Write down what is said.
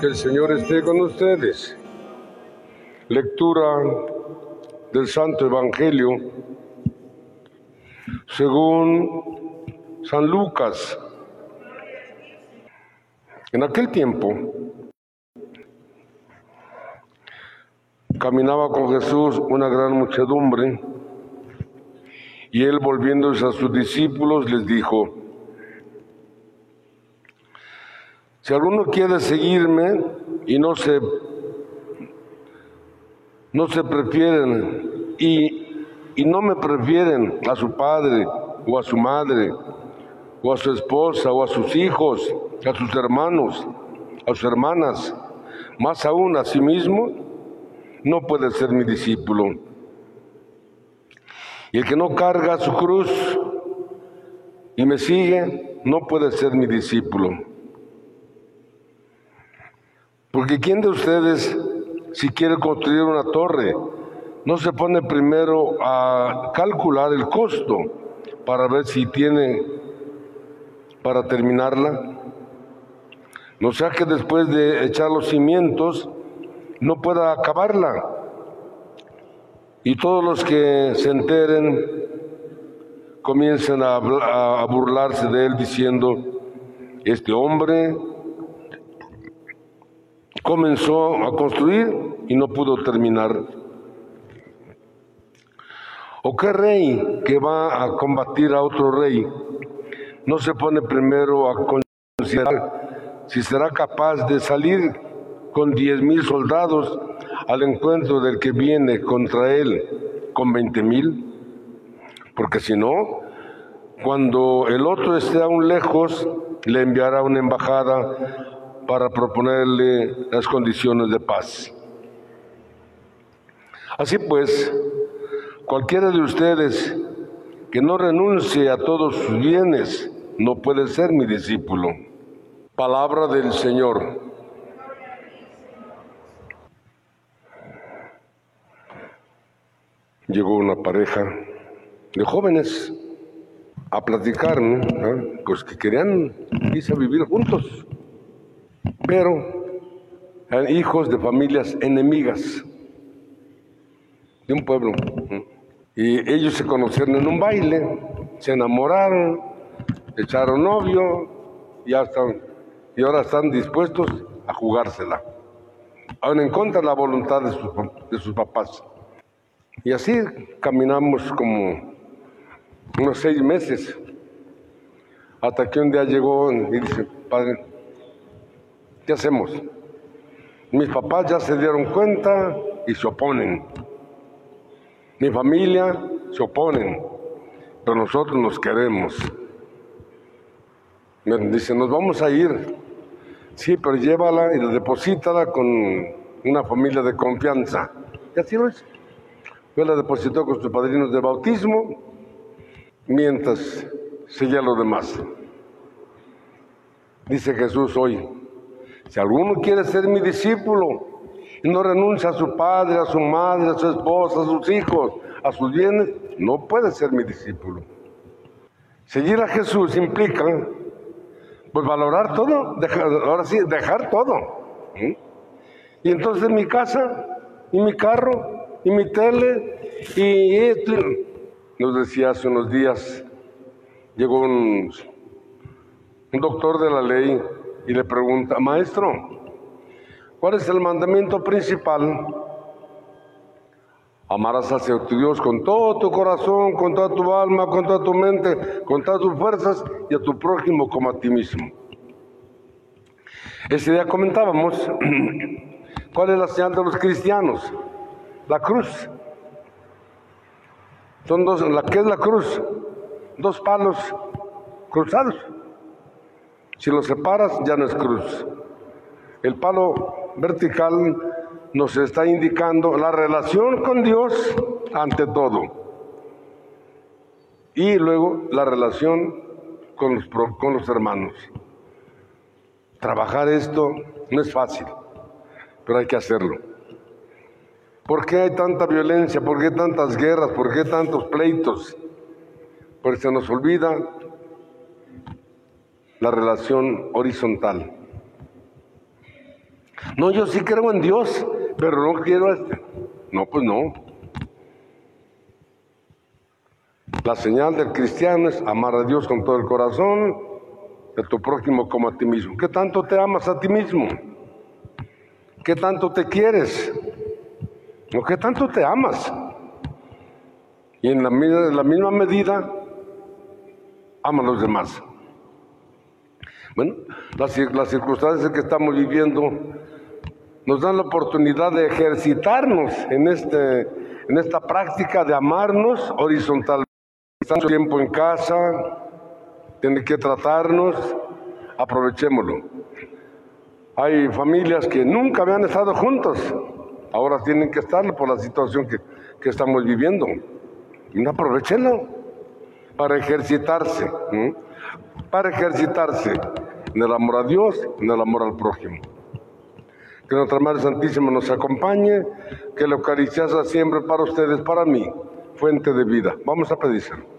Que el Señor esté con ustedes. Lectura del Santo Evangelio según San Lucas. En aquel tiempo caminaba con Jesús una gran muchedumbre y él volviéndose a sus discípulos les dijo, si alguno quiere seguirme y no se no se prefieren y, y no me prefieren a su padre o a su madre o a su esposa o a sus hijos, a sus hermanos, a sus hermanas, más aún a sí mismo, no puede ser mi discípulo. Y el que no carga su cruz y me sigue, no puede ser mi discípulo. Porque ¿quién de ustedes, si quiere construir una torre, no se pone primero a calcular el costo para ver si tiene para terminarla? No sea que después de echar los cimientos no pueda acabarla. Y todos los que se enteren comiencen a, a burlarse de él diciendo, este hombre comenzó a construir y no pudo terminar. ¿O qué rey que va a combatir a otro rey no se pone primero a considerar si será capaz de salir con diez mil soldados al encuentro del que viene contra él con veinte mil? Porque si no, cuando el otro esté aún lejos, le enviará una embajada para proponerle las condiciones de paz. Así pues, cualquiera de ustedes que no renuncie a todos sus bienes no puede ser mi discípulo. Palabra del Señor. Llegó una pareja de jóvenes a platicar, ¿no? pues que querían irse a vivir juntos pero eran hijos de familias enemigas de un pueblo. Y ellos se conocieron en un baile, se enamoraron, echaron novio y, están, y ahora están dispuestos a jugársela. Aún en contra de la voluntad de de sus papás. Y así caminamos como unos seis meses, hasta que un día llegó y dice, padre, ¿Qué hacemos? Mis papás ya se dieron cuenta y se oponen. Mi familia se oponen, pero nosotros nos queremos. Dice, nos vamos a ir. Sí, pero llévala y deposítala con una familia de confianza. Y así lo es. Yo la depositó con sus padrinos de bautismo, mientras seguía lo demás. Dice Jesús hoy, si alguno quiere ser mi discípulo y no renuncia a su padre, a su madre, a su esposa, a sus hijos, a sus bienes, no puede ser mi discípulo. Seguir a Jesús implica, pues valorar todo, dejar, ahora sí, dejar todo. Y entonces mi casa, y mi carro, y mi tele, y esto. Nos decía hace unos días, llegó un, un doctor de la ley y le pregunta, maestro, ¿cuál es el mandamiento principal? Amarás a tu Dios con todo tu corazón, con toda tu alma, con toda tu mente, con todas tus fuerzas y a tu prójimo como a ti mismo. Ese día comentábamos cuál es la señal de los cristianos, la cruz. Son dos, la que es la cruz, dos palos cruzados. Si lo separas, ya no es cruz. El palo vertical nos está indicando la relación con Dios ante todo. Y luego la relación con los, con los hermanos. Trabajar esto no es fácil, pero hay que hacerlo. ¿Por qué hay tanta violencia? ¿Por qué tantas guerras? ¿Por qué tantos pleitos? Porque se nos olvida la relación horizontal. No, yo sí creo en Dios, pero no quiero este. No, pues no. La señal del cristiano es amar a Dios con todo el corazón, de tu prójimo como a ti mismo. ¿Qué tanto te amas a ti mismo? ¿Qué tanto te quieres? ¿O qué tanto te amas? Y en la, misma medida, ama a los demás. Bueno, las, cir- las circunstancias que estamos viviendo nos dan la oportunidad de ejercitarnos en, este, en esta práctica de amarnos horizontalmente. Tanto tiempo en casa, tiene que tratarnos, aprovechémoslo. Hay familias que nunca habían estado juntos, ahora tienen que estarlo por la situación que, que estamos viviendo. Y aprovechenlo para ejercitarse, para ejercitarse en el amor a Dios, en el amor al prójimo. Que nuestra Madre Santísima nos acompañe, que la Eucaristía sea siempre para ustedes, para mí, fuente de vida. Vamos a pedírselo.